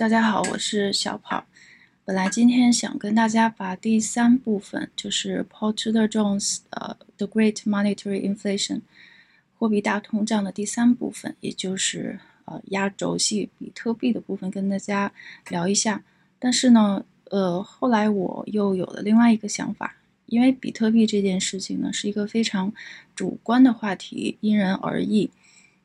大家好，我是小跑。本来今天想跟大家把第三部分，就是 Paul Tudor Jones 呃 The Great Monetary Inflation 货币大通胀的第三部分，也就是呃压轴戏比特币的部分，跟大家聊一下。但是呢，呃，后来我又有了另外一个想法，因为比特币这件事情呢，是一个非常主观的话题，因人而异。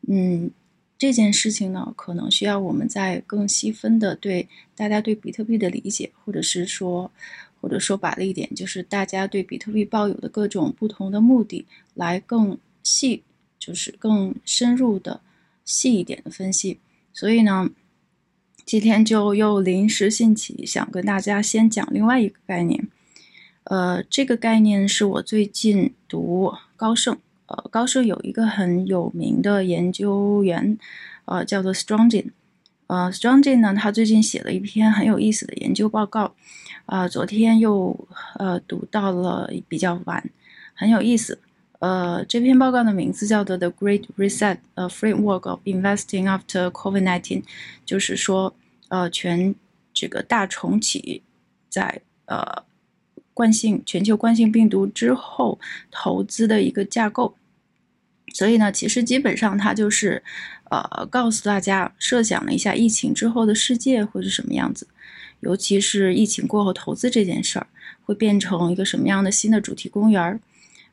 嗯。这件事情呢，可能需要我们在更细分的对大家对比特币的理解，或者是说，或者说白了一点，就是大家对比特币抱有的各种不同的目的，来更细，就是更深入的细一点的分析。所以呢，今天就又临时兴起，想跟大家先讲另外一个概念。呃，这个概念是我最近读高盛。呃，高盛有一个很有名的研究员，呃，叫做 Strongin。呃，Strongin 呢，他最近写了一篇很有意思的研究报告，啊，昨天又呃读到了比较晚，很有意思。呃，这篇报告的名字叫做 The Great Reset: A Framework of Investing After COVID-19，就是说，呃，全这个大重启在呃。惯性全球惯性病毒之后投资的一个架构，所以呢，其实基本上它就是，呃，告诉大家设想了一下疫情之后的世界会是什么样子，尤其是疫情过后投资这件事儿会变成一个什么样的新的主题公园儿，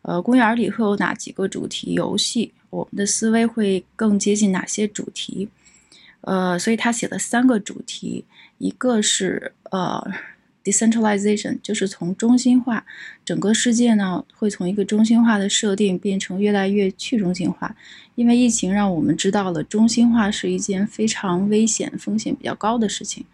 呃，公园里会有哪几个主题游戏，我们的思维会更接近哪些主题，呃，所以他写了三个主题，一个是呃。Decentralization 就是从中心化，整个世界呢会从一个中心化的设定变成越来越去中心化，因为疫情让我们知道了中心化是一件非常危险、风险比较高的事情。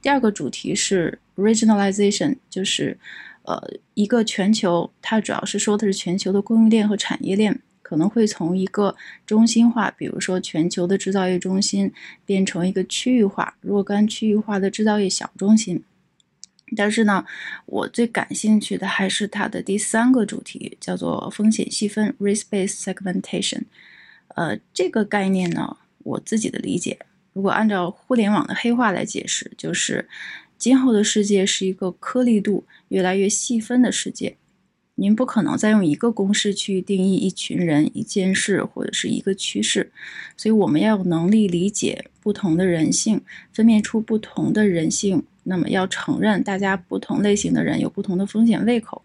第二个主题是 Regionalization，就是呃一个全球，它主要是说的是全球的供应链和产业链可能会从一个中心化，比如说全球的制造业中心，变成一个区域化、若干区域化的制造业小中心。但是呢，我最感兴趣的还是它的第三个主题，叫做风险细分 （risk-based segmentation）。呃，这个概念呢，我自己的理解，如果按照互联网的黑话来解释，就是今后的世界是一个颗粒度越来越细分的世界。您不可能再用一个公式去定义一群人、一件事或者是一个趋势，所以我们要有能力理解不同的人性，分辨出不同的人性。那么要承认，大家不同类型的人有不同的风险胃口，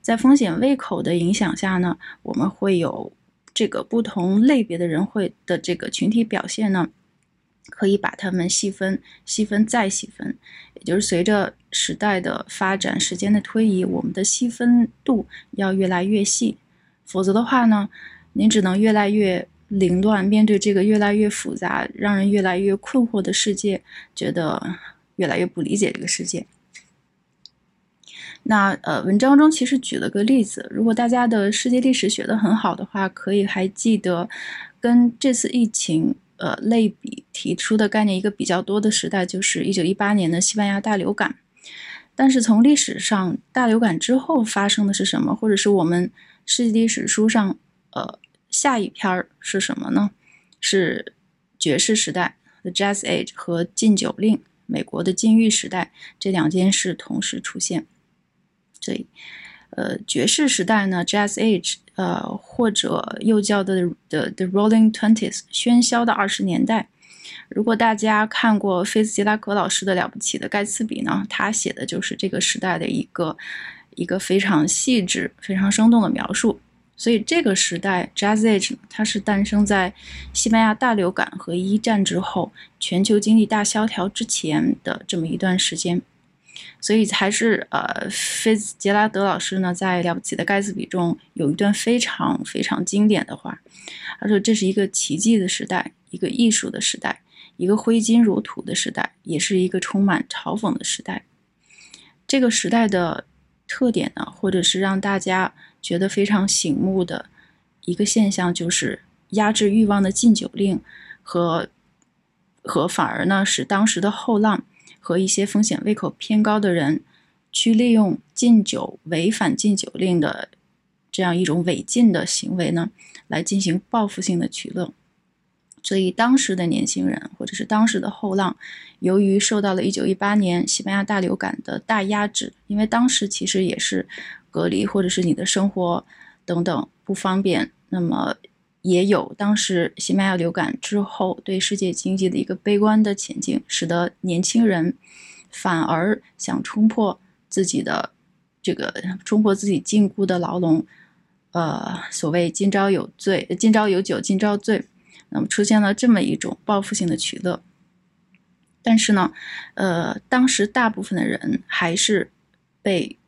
在风险胃口的影响下呢，我们会有这个不同类别的人会的这个群体表现呢，可以把它们细分、细分再细分，也就是随着时代的发展、时间的推移，我们的细分度要越来越细，否则的话呢，您只能越来越凌乱，面对这个越来越复杂、让人越来越困惑的世界，觉得。越来越不理解这个世界。那呃，文章中其实举了个例子，如果大家的世界历史学得很好的话，可以还记得跟这次疫情呃类比提出的概念一个比较多的时代，就是一九一八年的西班牙大流感。但是从历史上大流感之后发生的是什么，或者是我们世界历史书上呃下一篇是什么呢？是爵士时代 （The Jazz Age） 和禁酒令。美国的禁欲时代，这两件事同时出现。这里，呃，爵士时代呢，Jazz Age，呃，或者又叫的的 The Rolling Twenties，喧嚣的二十年代。如果大家看过菲茨杰拉格老师的了不起的盖茨比呢，他写的就是这个时代的一个一个非常细致、非常生动的描述。所以这个时代，Jazz Age，它是诞生在西班牙大流感和一战之后，全球经济大萧条之前的这么一段时间。所以还是呃，菲兹杰拉德老师呢，在了不起的盖茨比中有一段非常非常经典的话，他说：“这是一个奇迹的时代，一个艺术的时代，一个挥金如土的时代，也是一个充满嘲讽的时代。”这个时代的特点呢，或者是让大家。觉得非常醒目的一个现象，就是压制欲望的禁酒令和和反而呢，使当时的后浪和一些风险胃口偏高的人去利用禁酒、违反禁酒令的这样一种违禁的行为呢，来进行报复性的取乐。所以当时的年轻人或者是当时的后浪，由于受到了1918年西班牙大流感的大压制，因为当时其实也是隔离或者是你的生活等等不方便，那么也有当时西班牙流感之后对世界经济的一个悲观的前景，使得年轻人反而想冲破自己的这个冲破自己禁锢的牢笼，呃，所谓今朝有醉，今朝有酒今朝醉。那么出现了这么一种报复性的取乐，但是呢，呃，当时大部分的人还是被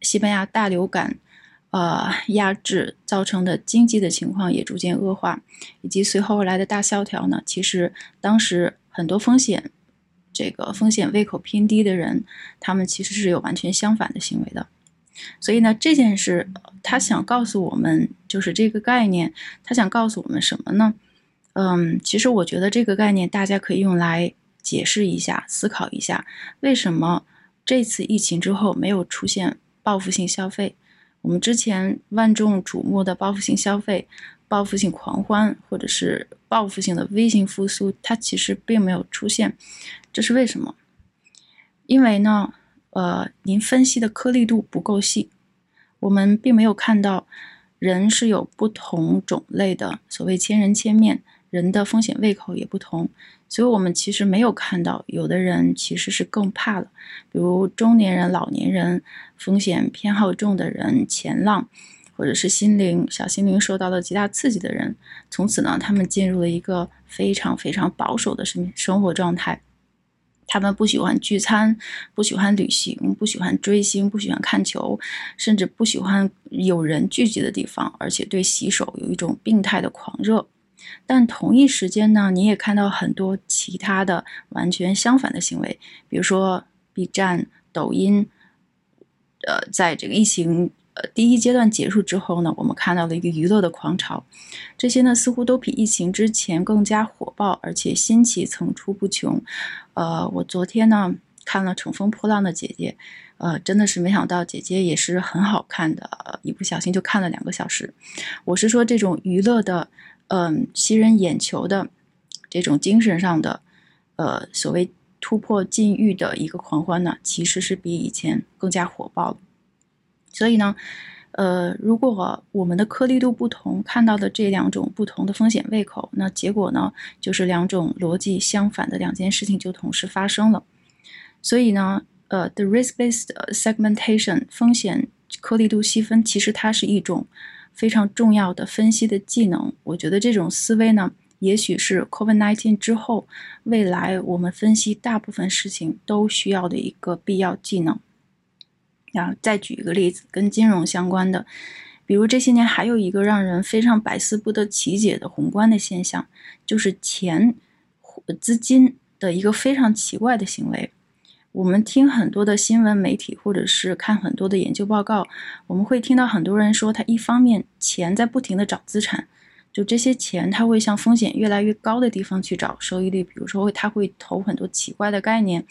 西班牙大流感，呃压制造成的经济的情况也逐渐恶化，以及随后而来的大萧条呢，其实当时很多风险，这个风险胃口偏低的人，他们其实是有完全相反的行为的。所以呢，这件事他想告诉我们，就是这个概念，他想告诉我们什么呢？嗯，其实我觉得这个概念大家可以用来解释一下、思考一下，为什么这次疫情之后没有出现报复性消费？我们之前万众瞩目的报复性消费、报复性狂欢，或者是报复性的微型复苏，它其实并没有出现，这是为什么？因为呢，呃，您分析的颗粒度不够细，我们并没有看到人是有不同种类的，所谓千人千面。人的风险胃口也不同，所以我们其实没有看到有的人其实是更怕了，比如中年人、老年人、风险偏好重的人、前浪，或者是心灵小心灵受到了极大刺激的人，从此呢，他们进入了一个非常非常保守的生生活状态，他们不喜欢聚餐，不喜欢旅行，不喜欢追星，不喜欢看球，甚至不喜欢有人聚集的地方，而且对洗手有一种病态的狂热。但同一时间呢，你也看到很多其他的完全相反的行为，比如说 B 站、抖音，呃，在这个疫情呃第一阶段结束之后呢，我们看到了一个娱乐的狂潮，这些呢似乎都比疫情之前更加火爆，而且新奇层出不穷。呃，我昨天呢看了《乘风破浪的姐姐》，呃，真的是没想到姐姐也是很好看的，一不小心就看了两个小时。我是说这种娱乐的。嗯，吸人眼球的这种精神上的，呃，所谓突破禁欲的一个狂欢呢，其实是比以前更加火爆所以呢，呃，如果我们的颗粒度不同，看到的这两种不同的风险胃口，那结果呢，就是两种逻辑相反的两件事情就同时发生了。所以呢，呃，the risk-based segmentation 风险颗粒度细分，其实它是一种。非常重要的分析的技能，我觉得这种思维呢，也许是 COVID-19 之后未来我们分析大部分事情都需要的一个必要技能。啊，再举一个例子，跟金融相关的，比如这些年还有一个让人非常百思不得其解的宏观的现象，就是钱、资金的一个非常奇怪的行为。我们听很多的新闻媒体，或者是看很多的研究报告，我们会听到很多人说，他一方面钱在不停的找资产，就这些钱他会向风险越来越高的地方去找收益率，比如说会他会投很多奇怪的概念，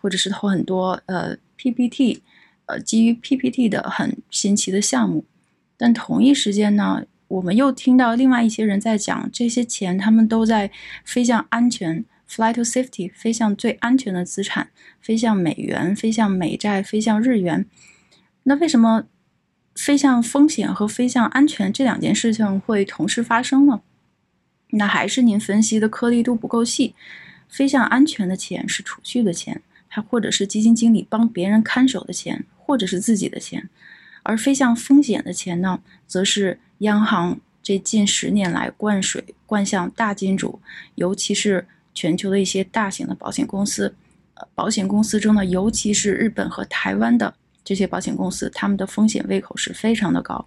或者是投很多呃 PPT，呃基于 PPT 的很新奇的项目。但同一时间呢，我们又听到另外一些人在讲，这些钱他们都在飞向安全。Fly to safety，飞向最安全的资产，飞向美元，飞向美债，飞向日元。那为什么飞向风险和飞向安全这两件事情会同时发生呢？那还是您分析的颗粒度不够细。飞向安全的钱是储蓄的钱，它或者是基金经理帮别人看守的钱，或者是自己的钱。而飞向风险的钱呢，则是央行这近十年来灌水灌向大金主，尤其是。全球的一些大型的保险公司，呃，保险公司中呢，尤其是日本和台湾的这些保险公司，他们的风险胃口是非常的高，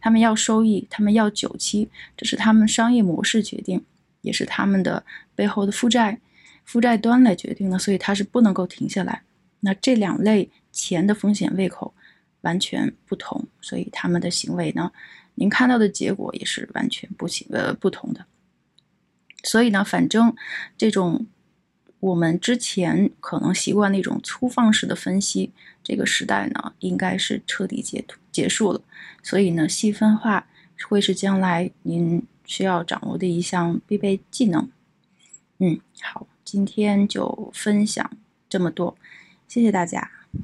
他们要收益，他们要久期，这是他们商业模式决定，也是他们的背后的负债负债端来决定的，所以它是不能够停下来。那这两类钱的风险胃口完全不同，所以他们的行为呢，您看到的结果也是完全不行呃不同的。所以呢，反正这种我们之前可能习惯那种粗放式的分析，这个时代呢，应该是彻底结结束了。所以呢，细分化会是将来您需要掌握的一项必备技能。嗯，好，今天就分享这么多，谢谢大家。